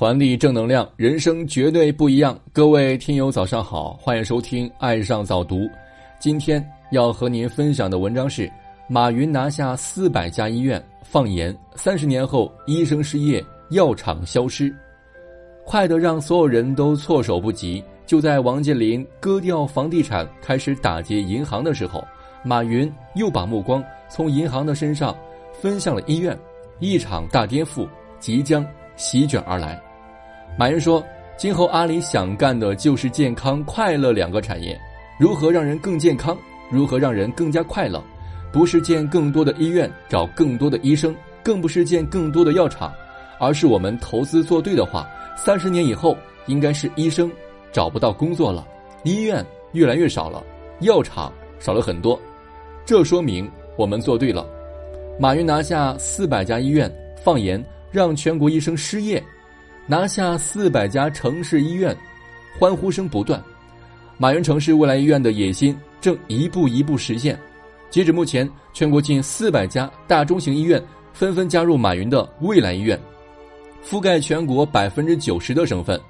传递正能量，人生绝对不一样。各位听友，早上好，欢迎收听《爱上早读》。今天要和您分享的文章是：马云拿下四百家医院，放言三十年后医生失业，药厂消失，快得让所有人都措手不及。就在王健林割掉房地产，开始打劫银行的时候，马云又把目光从银行的身上分向了医院，一场大颠覆即将。席卷而来，马云说：“今后阿里想干的就是健康、快乐两个产业。如何让人更健康？如何让人更加快乐？不是建更多的医院，找更多的医生，更不是建更多的药厂，而是我们投资做对的话，三十年以后，应该是医生找不到工作了，医院越来越少了，药厂少了很多。这说明我们做对了。”马云拿下四百家医院，放言。让全国医生失业，拿下四百家城市医院，欢呼声不断。马云城市未来医院的野心正一步一步实现。截止目前，全国近四百家大中型医院纷纷加入马云的未来医院，覆盖全国百分之九十的省份。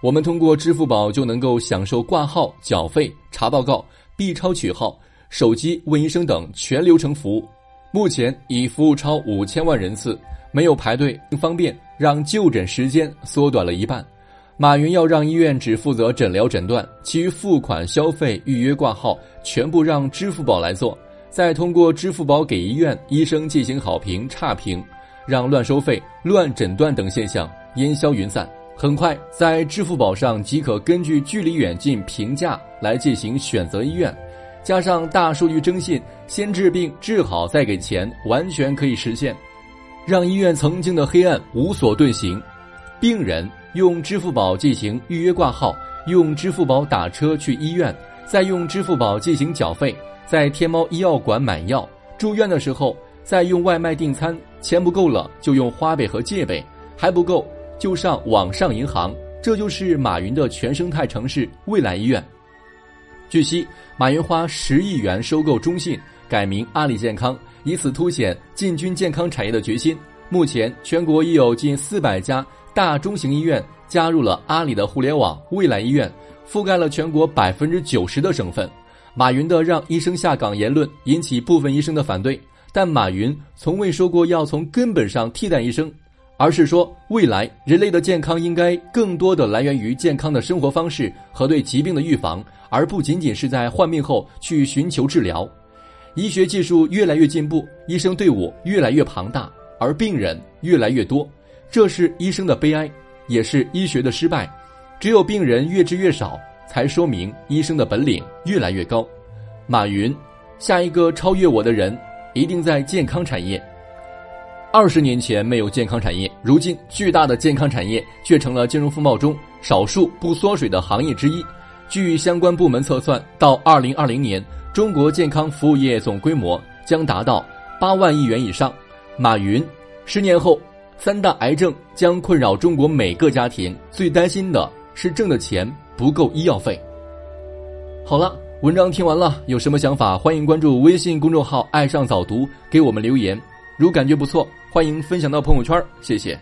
我们通过支付宝就能够享受挂号、缴费、查报告、B 超取号、手机问医生等全流程服务。目前已服务超五千万人次。没有排队，方便让就诊时间缩短了一半。马云要让医院只负责诊疗诊断，其余付款、消费、预约、挂号全部让支付宝来做，再通过支付宝给医院医生进行好评、差评，让乱收费、乱诊断等现象烟消云散。很快，在支付宝上即可根据距离远近评价来进行选择医院，加上大数据征信，先治病治好再给钱，完全可以实现。让医院曾经的黑暗无所遁形，病人用支付宝进行预约挂号，用支付宝打车去医院，再用支付宝进行缴费，在天猫医药馆买药，住院的时候再用外卖订餐，钱不够了就用花呗和借呗，还不够就上网上银行，这就是马云的全生态城市未来医院。据悉，马云花十亿元收购中信，改名阿里健康。以此凸显进军健康产业的决心。目前，全国已有近四百家大中型医院加入了阿里的互联网未来医院，覆盖了全国百分之九十的省份。马云的让医生下岗言论引起部分医生的反对，但马云从未说过要从根本上替代医生，而是说未来人类的健康应该更多的来源于健康的生活方式和对疾病的预防，而不仅仅是在患病后去寻求治疗。医学技术越来越进步，医生队伍越来越庞大，而病人越来越多，这是医生的悲哀，也是医学的失败。只有病人越治越少，才说明医生的本领越来越高。马云，下一个超越我的人，一定在健康产业。二十年前没有健康产业，如今巨大的健康产业却成了金融风暴中少数不缩水的行业之一。据相关部门测算，到二零二零年。中国健康服务业总规模将达到八万亿元以上。马云，十年后三大癌症将困扰中国每个家庭，最担心的是挣的钱不够医药费。好了，文章听完了，有什么想法欢迎关注微信公众号“爱上早读”，给我们留言。如感觉不错，欢迎分享到朋友圈，谢谢。